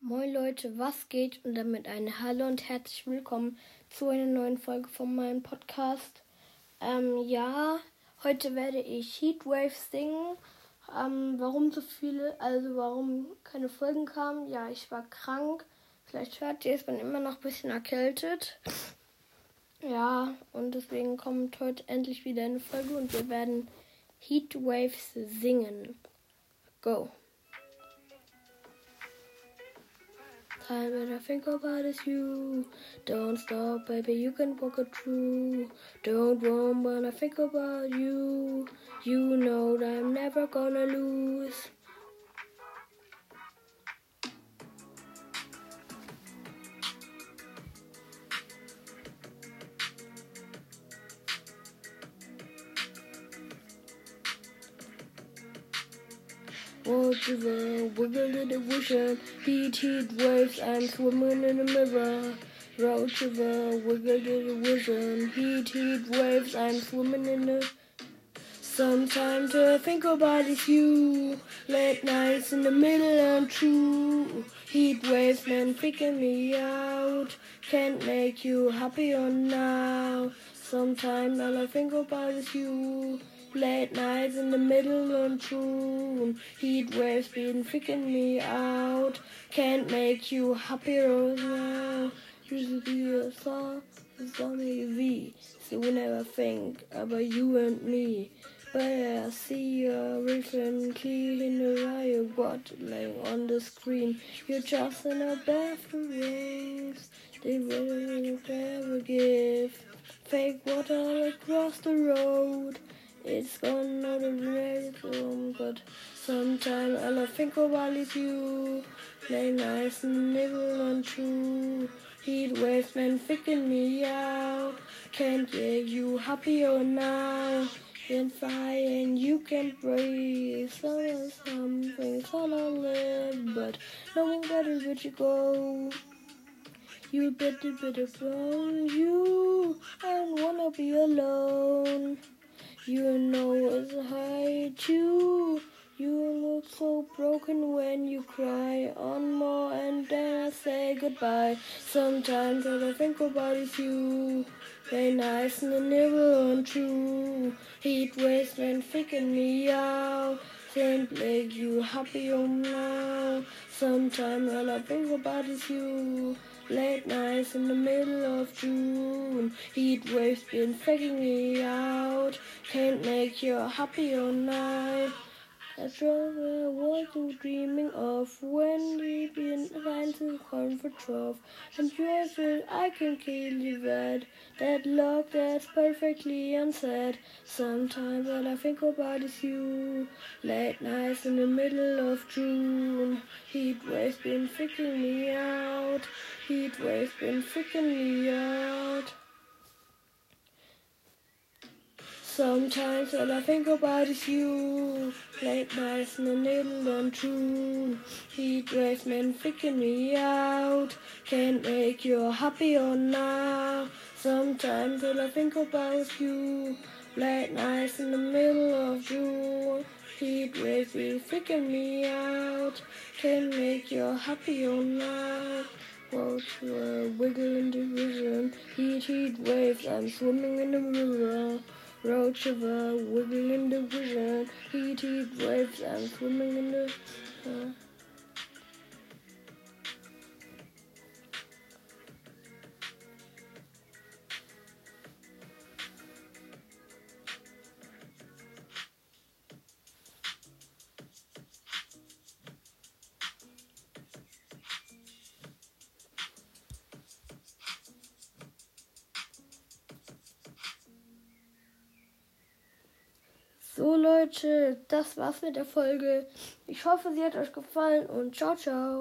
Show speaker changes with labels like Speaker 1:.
Speaker 1: Moin Leute, was geht? Und damit ein Hallo und herzlich willkommen zu einer neuen Folge von meinem Podcast. Ähm, ja, heute werde ich Heatwave singen. Ähm, warum so viele, also warum keine Folgen kamen? Ja, ich war krank. Vielleicht hört ihr es, bin immer noch ein bisschen erkältet. Ja, und deswegen kommt heute endlich wieder eine Folge und wir werden Heatwaves singen. Go! Time I think about is you. Don't stop, baby, you can walk it through. Don't run when I think about you. You know that I'm never gonna lose. Watch the wiggle in the ocean, heat, heat waves, I'm swimming in the mirror. Roach of a wiggle in the ocean, heat, heat waves, I'm swimming in the Sometimes to think about is you. Late nights in the middle and true. Heat waves man freaking me out. Can't make you happy happier now. Sometimes all I think about is you. Late nights in the middle of June. Heat waves been freaking me out. Can't make you happier now. Used to be a song, it's on TV. So we never think about you and me. But I see your clear in the riot what laying on the screen. You're just in a bathroom waves. They will never give. Fake water across the road. It's gone out of rhythm, but sometimes all I think about is you. Play nice and nibble on true. Heat waves man freaking me out. Can't get you happier now. Can fly and you can breathe. So something all I live, but no one better but you go. You better, better from you. I don't wanna be alone. You know it's hard too. You look so broken when you cry on more and then I say goodbye. Sometimes all I think about is you. Very nice and the nibble on true. Heat waves and freaking me out. Can't make you happy now. Sometimes all I think about is you. Late nights in the middle of June. Heat waves been faking me out. Can't make you happier now. That's rather what you dreaming of when we been trying to comfort of. And yours will I can kill you bad. That look that's perfectly unsaid. Sometimes all I think about is you. Late nights in the middle of June. Heat waves been freaking me out. Heat waves been freaking me out. Sometimes all I think about is you. Late nights in the middle and true. Heat waves been freaking me out. Can't make you happier now. Sometimes all I think about is you. Late nights in the middle of June. Heat waves be freaking me out. Can't make you happier now. Well, uh, wiggle in the vision. Heat, heat waves. I'm swimming in the of a wiggle in the vision. Heat, heat waves. I'm swimming in the. Uh, So Leute, das war's mit der Folge. Ich hoffe, sie hat euch gefallen und ciao, ciao.